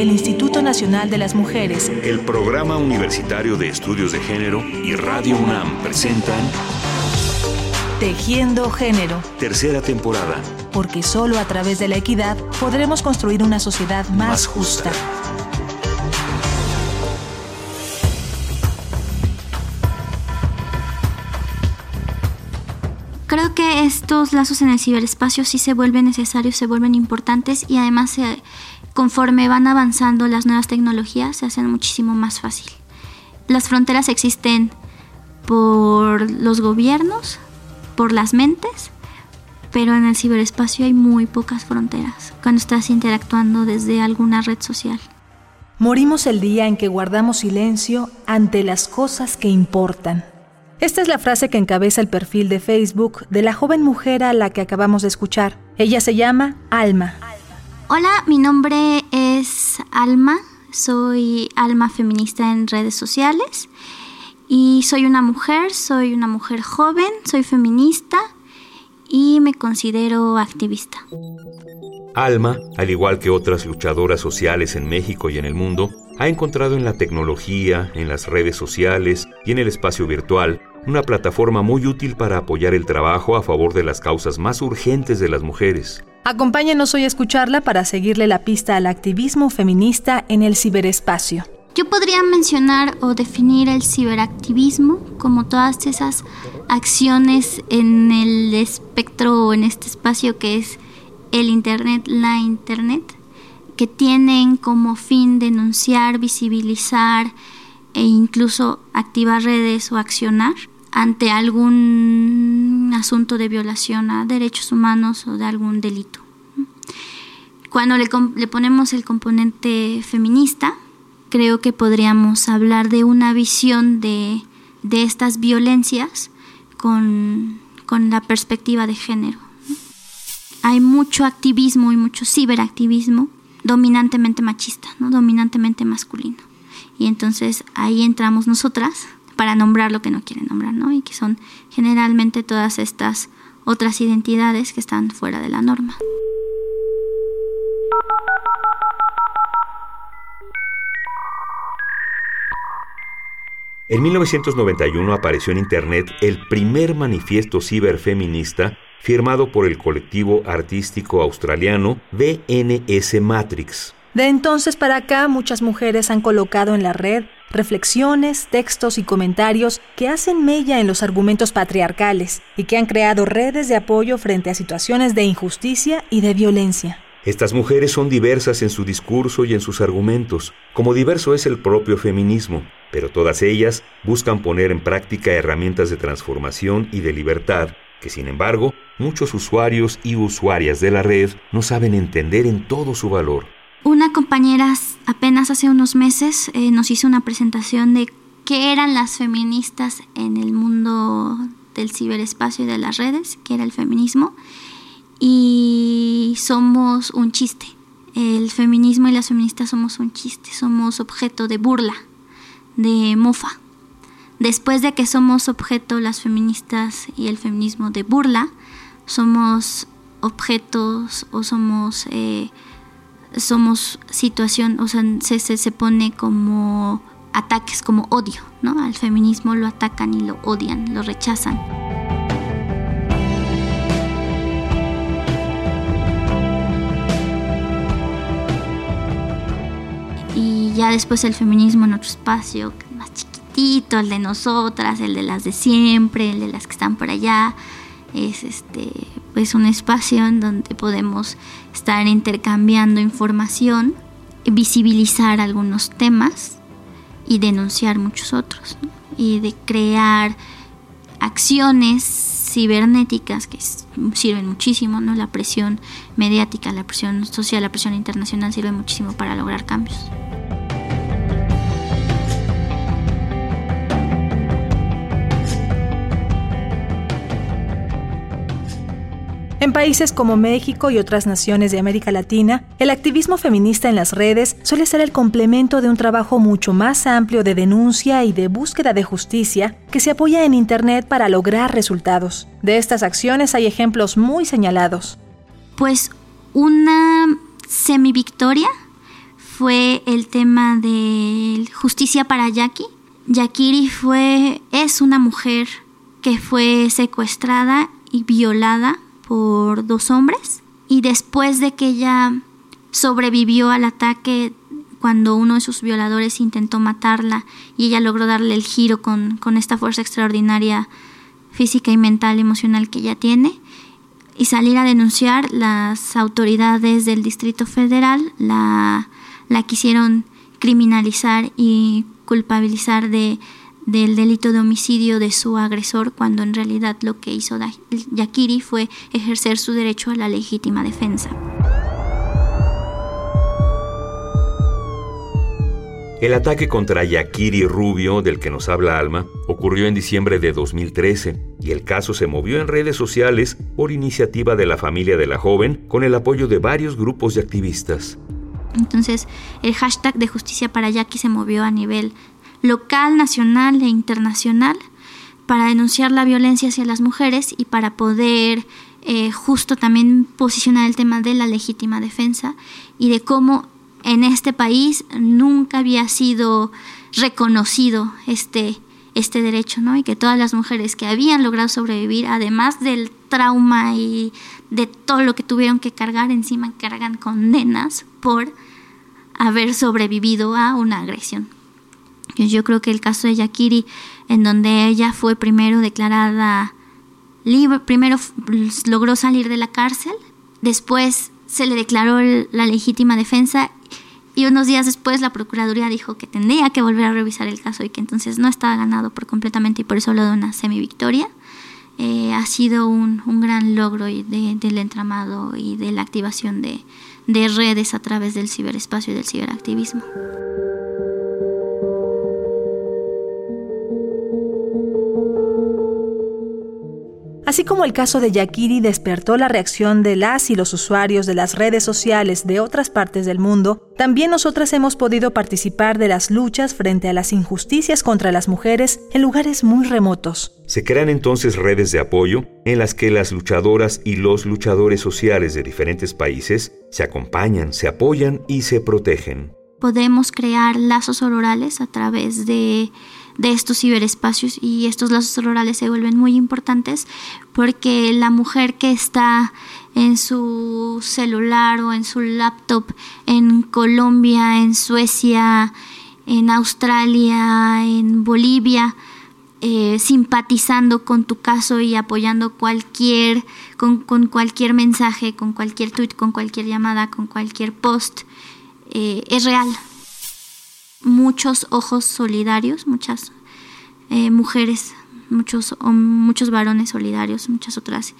el Instituto Nacional de las Mujeres, el Programa Universitario de Estudios de Género y Radio UNAM presentan Tejiendo Género. Tercera temporada. Porque solo a través de la equidad podremos construir una sociedad más, justa. Creo que estos lazos en el ciberespacio sí se vuelven necesarios, se vuelven importantes y además conforme van avanzando las nuevas tecnologías se hacen muchísimo más fácil. Las fronteras existen por los gobiernos, por las mentes, pero en el ciberespacio hay muy pocas fronteras cuando estás interactuando desde alguna red social. Morimos el día en que guardamos silencio ante las cosas que importan. Esta es la frase que encabeza el perfil de Facebook de la joven mujer a la que acabamos de escuchar. Ella se llama Alma. Hola, mi nombre es Alma, soy Alma feminista en redes sociales y soy una mujer, soy una mujer joven, soy feminista y me considero activista. Alma, al igual que otras luchadoras sociales en México y en el mundo, ha encontrado en la tecnología, en las redes sociales y en el espacio virtual una plataforma muy útil para apoyar el trabajo a favor de las causas más urgentes de las mujeres. Acompáñenos hoy a escucharla para seguirle la pista al activismo feminista en el ciberespacio. Yo podría mencionar o definir el ciberactivismo como todas esas acciones en el espectro o en este espacio que es el Internet, la Internet, que tienen como fin denunciar, visibilizar e incluso activar redes o accionar ante algún asunto de violación a derechos humanos o de algún delito. Cuando le, ponemos el componente feminista, creo que podríamos hablar de una visión de, estas violencias con, la perspectiva de género. Hay mucho activismo y mucho ciberactivismo dominantemente machista, dominantemente masculino. Y entonces ahí entramos nosotras para nombrar lo que no quieren nombrar, ¿no? Y que son generalmente todas estas otras identidades que están fuera de la norma. En 1991 apareció en Internet el primer manifiesto ciberfeminista firmado por el colectivo artístico australiano BNS Matrix. De entonces para acá muchas mujeres han colocado en la red reflexiones, textos y comentarios que hacen mella en los argumentos patriarcales y que han creado redes de apoyo frente a situaciones de injusticia y de violencia. Estas mujeres son diversas en su discurso y en sus argumentos, como diverso es el propio feminismo, pero todas ellas buscan poner en práctica herramientas de transformación y de libertad que, sin embargo, muchos usuarios y usuarias de la red no saben entender en todo su valor. Una compañera apenas hace unos meses eh, nos hizo una presentación de qué eran las feministas en el mundo del ciberespacio y de las redes, qué era el feminismo, y somos un chiste. El feminismo y las feministas somos un chiste, somos objeto de burla, de mofa. Después de que somos objeto las feministas y el feminismo de burla, somos objetos o somos eh, somos situación, o sea, se, se, pone como ataques, como odio, ¿no? Al feminismo lo atacan y lo odian, lo rechazan. Y ya después el feminismo en otro espacio, más chiquitito, el de nosotras, el de las de siempre, el de las que están por allá, es este pues un espacio en donde podemos estar intercambiando información, visibilizar algunos temas y denunciar muchos otros y de crear acciones cibernéticas que sirven muchísimo, ¿no? La presión mediática, la presión social, la presión internacional sirve muchísimo para lograr cambios. En países como México y otras naciones de América Latina, el activismo feminista en las redes suele ser el complemento de un trabajo mucho más amplio de denuncia y de búsqueda de justicia que se apoya en Internet para lograr resultados. De estas acciones hay ejemplos muy señalados. Pues una semi-victoria fue el tema de justicia para Jackie. Yakiri fue, es una mujer que fue secuestrada y violada por dos hombres y después de que ella sobrevivió al ataque cuando uno de sus violadores intentó matarla y ella logró darle el giro con, con esta fuerza extraordinaria física y mental, emocional que ella tiene, y salir a denunciar, las autoridades del Distrito Federal la, la quisieron criminalizar y culpabilizar de, del delito de homicidio de su agresor cuando en realidad lo que hizo Yakiri fue ejercer su derecho a la legítima defensa. El ataque contra Yakiri Rubio, del que nos habla Alma, ocurrió en diciembre de 2013 y el caso se movió en redes sociales por iniciativa de la familia de la joven con el apoyo de varios grupos de activistas. Entonces, el hashtag de justicia para Yaki se movió a nivel local, nacional e internacional para denunciar la violencia hacia las mujeres y para poder eh, justo también posicionar el tema de la legítima defensa y de cómo en este país nunca había sido reconocido este, este derecho, ¿no? Y que todas las mujeres que habían logrado sobrevivir, además del trauma y de todo lo que tuvieron que cargar, encima cargan condenas por haber sobrevivido a una agresión. Yo creo que el caso de Yakiri, en donde ella fue primero declarada libre, primero logró salir de la cárcel, después se le declaró la legítima defensa y unos días después la Procuraduría dijo que tendría que volver a revisar el caso y que entonces no estaba ganado por completamente y por eso lo de una semivictoria. Eh, ha sido un, gran logro del entramado y de la activación de, de redes a través del ciberespacio y del ciberactivismo. Así como el caso de Yakiri despertó la reacción de las y los usuarios de las redes sociales de otras partes del mundo, también nosotras hemos podido participar de las luchas frente a las injusticias contra las mujeres en lugares muy remotos. Se crean entonces redes de apoyo en las que las luchadoras y los luchadores sociales de diferentes países se acompañan, se apoyan y se protegen. Podemos crear lazos orales a través de de estos ciberespacios y estos lazos rurales se vuelven muy importantes porque la mujer que está en su celular o en su laptop en Colombia, en Suecia, en Australia, en Bolivia, eh, simpatizando con tu caso y apoyando cualquier, con, cualquier mensaje, con cualquier tweet, con cualquier llamada, con cualquier post, eh, es real, muchos ojos solidarios, muchas eh, mujeres, muchos, muchos varones solidarios, muchas otras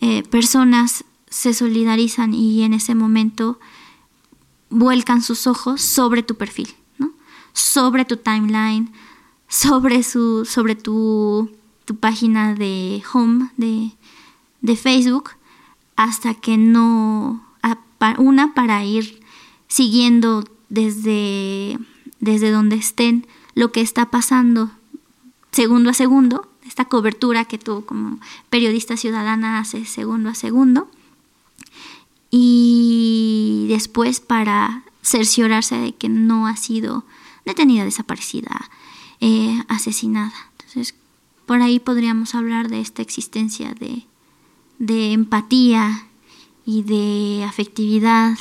eh, personas se solidarizan y en ese momento vuelcan sus ojos sobre tu perfil, ¿no? sobre tu timeline, sobre, su, sobre tu, tu página de home de, de Facebook, hasta que no, una para ir siguiendo desde, desde donde estén lo que está pasando segundo a segundo, esta cobertura que tú como periodista ciudadana haces segundo a segundo. Y después para cerciorarse de que no ha sido detenida, desaparecida, eh, asesinada. Entonces, por ahí podríamos hablar de esta existencia de, de empatía y de afectividad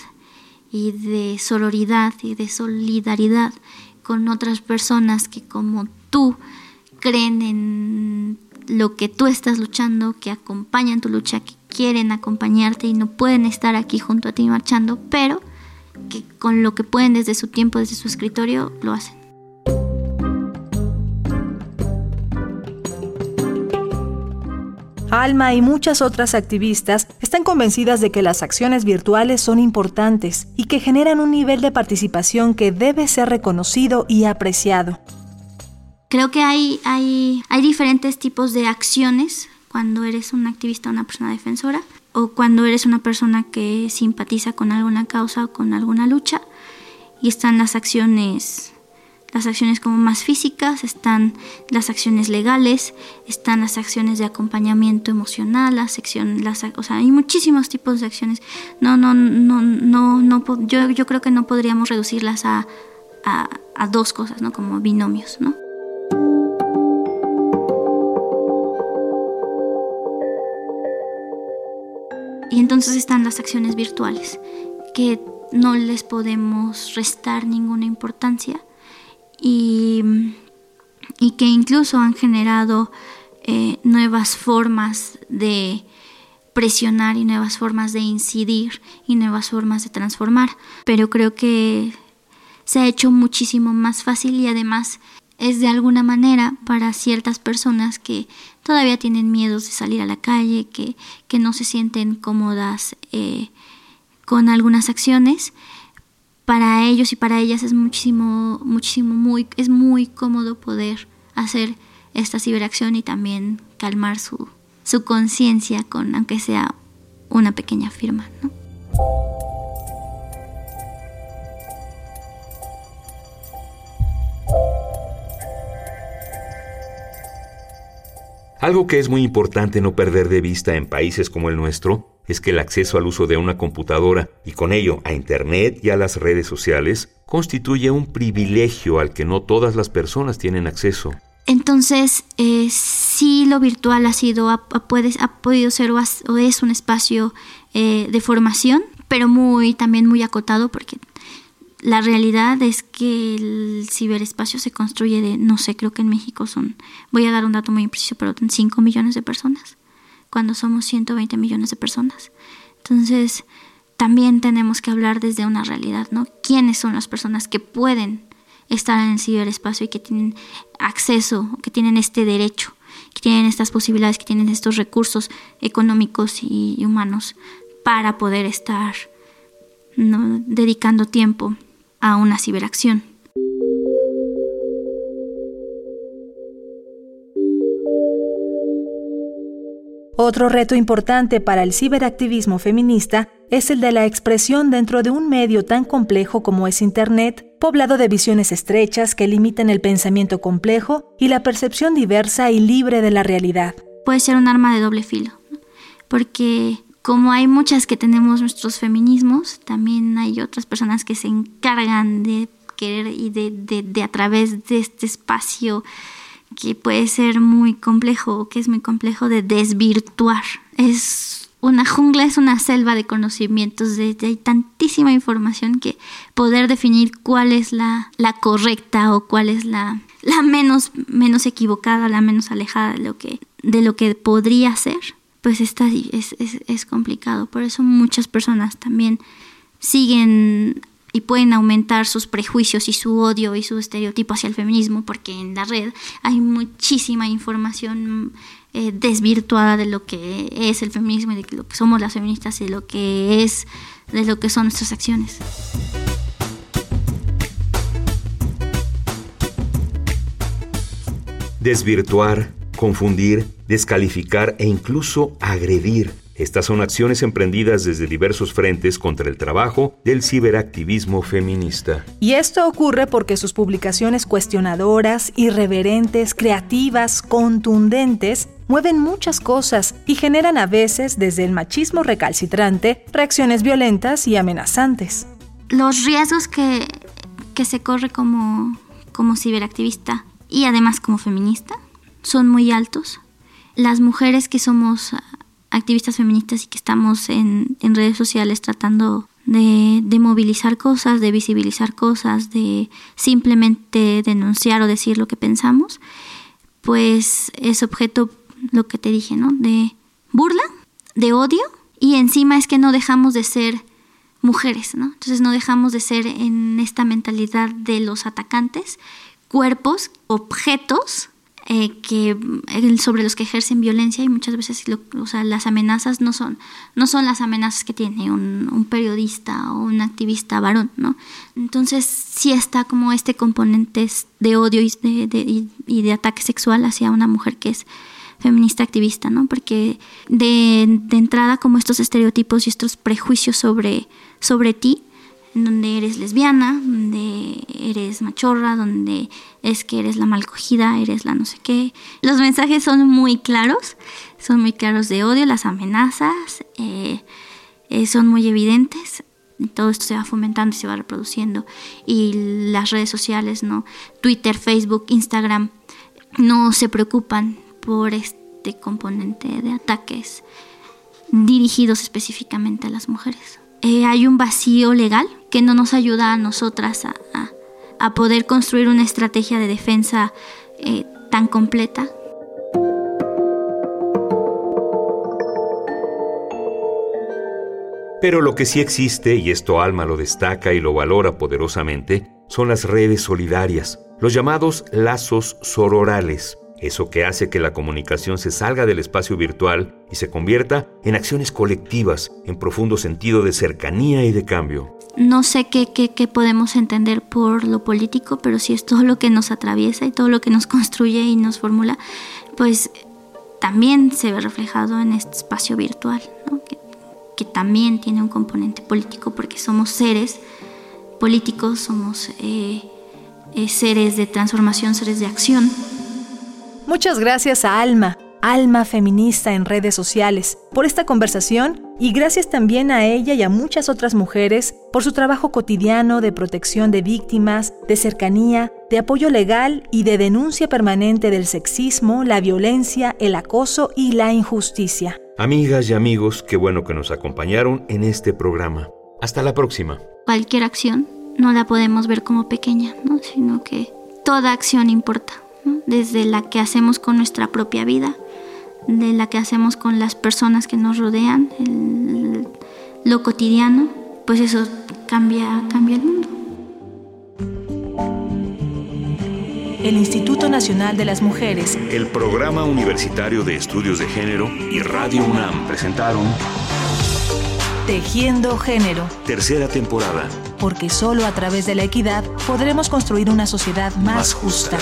y de sororidad y de solidaridad con otras personas que como tú creen en lo que tú estás luchando, que acompañan tu lucha, que quieren acompañarte y no pueden estar aquí junto a ti marchando, pero que con lo que pueden desde su tiempo, desde su escritorio, lo hacen. Alma y muchas otras activistas están convencidas de que las acciones virtuales son importantes y que generan un nivel de participación que debe ser reconocido y apreciado. Creo que hay, hay, diferentes tipos de acciones cuando eres un activista una persona defensora o cuando eres una persona que simpatiza con alguna causa o con alguna lucha y están las acciones las acciones como más físicas, están las acciones legales, están las acciones de acompañamiento emocional, las acciones, las, o sea, hay muchísimos tipos de acciones. No, no, no, no, no yo, yo creo que no podríamos reducirlas a, a, a dos cosas, ¿no? Como binomios, ¿no? Y entonces están las acciones virtuales, que no les podemos restar ninguna importancia y, y que incluso han generado eh, nuevas formas de presionar y nuevas formas de incidir y nuevas formas de transformar. Pero creo que se ha hecho muchísimo más fácil y además es de alguna manera para ciertas personas que todavía tienen miedos de salir a la calle, que, que no se sienten cómodas eh, con algunas acciones. Para ellos y para ellas es muchísimo, muchísimo, muy, es muy cómodo poder hacer esta ciberacción y también calmar su, su conciencia con, aunque sea una pequeña firma, ¿no? Algo que es muy importante no perder de vista en países como el nuestro es que el acceso al uso de una computadora y con ello a Internet y a las redes sociales constituye un privilegio al que no todas las personas tienen acceso. Entonces, eh, sí lo virtual ha sido, ha, ha podido ser o, es un espacio eh, de formación, pero muy también muy acotado porque la realidad es que el ciberespacio se construye de, no sé, creo que en México son, voy a dar un dato muy impreciso, pero 5 millones de personas, cuando somos 120 millones de personas. Entonces, también tenemos que hablar desde una realidad, ¿no? ¿Quiénes son las personas que pueden estar en el ciberespacio y que tienen acceso, que tienen este derecho, que tienen estas posibilidades, que tienen estos recursos económicos y humanos para poder estar dedicando tiempo a una ciberacción. Otro reto importante para el ciberactivismo feminista es el de la expresión dentro de un medio tan complejo como es Internet, poblado de visiones estrechas que limitan el pensamiento complejo y la percepción diversa y libre de la realidad. Puede ser un arma de doble filo, porque como hay muchas que tenemos nuestros feminismos, también hay otras personas que se encargan de querer y de, de, a través de este espacio que puede ser muy complejo, que es muy complejo de desvirtuar. Es una jungla, es una selva de conocimientos, de, hay tantísima información que poder definir cuál es la, la correcta o cuál es la, la menos, menos equivocada, la menos alejada de lo que, de lo que podría ser pues está, es, es, es complicado. Por eso muchas personas también siguen y pueden aumentar sus prejuicios y su odio y su estereotipo hacia el feminismo, porque en la red hay muchísima información eh, desvirtuada de lo que es el feminismo y de lo que somos las feministas y de lo que es, de lo que son nuestras acciones. Desvirtuar confundir, descalificar e incluso agredir. Estas son acciones emprendidas desde diversos frentes contra el trabajo del ciberactivismo feminista. Y esto ocurre porque sus publicaciones cuestionadoras, irreverentes, creativas, contundentes, mueven muchas cosas y generan a veces, desde el machismo recalcitrante, reacciones violentas y amenazantes. Los riesgos que, que se corre como, como ciberactivista y además como feminista son muy altos. Las mujeres que somos activistas feministas y que estamos en, redes sociales tratando de, movilizar cosas, de visibilizar cosas, de simplemente denunciar o decir lo que pensamos, pues es objeto, lo que te dije, ¿no? De burla, de odio y encima es que no dejamos de ser mujeres, ¿no? Entonces no dejamos de ser en esta mentalidad de los atacantes, cuerpos, objetos eh, que sobre los que ejercen violencia y muchas veces o sea, las amenazas no son no son las amenazas que tiene un, periodista o un activista varón no entonces sí está como este componente de odio y de, de, y de ataque sexual hacia una mujer que es feminista activista no porque de, de entrada como estos estereotipos y estos prejuicios sobre sobre ti donde eres lesbiana, donde eres machorra, donde es que eres la malcogida, eres la no sé qué. Los mensajes son muy claros, son muy claros de odio, las amenazas eh, eh, son muy evidentes todo esto se va fomentando y se va reproduciendo. Y las redes sociales, ¿no? Twitter, Facebook, Instagram, no se preocupan por este componente de ataques dirigidos específicamente a las mujeres. Eh, hay un vacío legal que no nos ayuda a nosotras a, poder construir una estrategia de defensa eh, tan completa. Pero lo que sí existe, y esto Alma lo destaca y lo valora poderosamente, son las redes solidarias, los llamados lazos sororales, eso que hace que la comunicación se salga del espacio virtual y se convierta en acciones colectivas, en profundo sentido de cercanía y de cambio. No sé qué, podemos entender por lo político, pero si es todo lo que nos atraviesa y todo lo que nos construye y nos formula, pues también se ve reflejado en este espacio virtual, ¿no? que también tiene un componente político porque somos seres políticos, somos eh, eh, seres de transformación, seres de acción. Muchas gracias a Alma, Alma Feminista en redes sociales, por esta conversación y gracias también a ella y a muchas otras mujeres por su trabajo cotidiano de protección de víctimas, de cercanía, de apoyo legal y de denuncia permanente del sexismo, la violencia, el acoso y la injusticia. Amigas y amigos, qué bueno que nos acompañaron en este programa. Hasta la próxima. Cualquier acción no la podemos ver como pequeña, ¿no? sino que toda acción importa, desde la que hacemos con nuestra propia vida, de la que hacemos con las personas que nos rodean, lo cotidiano, pues eso cambia, cambia el mundo. el Instituto Nacional de las Mujeres, el Programa Universitario de Estudios de Género y Radio UNAM presentaron Tejiendo Género. Tercera temporada. Porque solo a través de la equidad podremos construir una sociedad más, justa.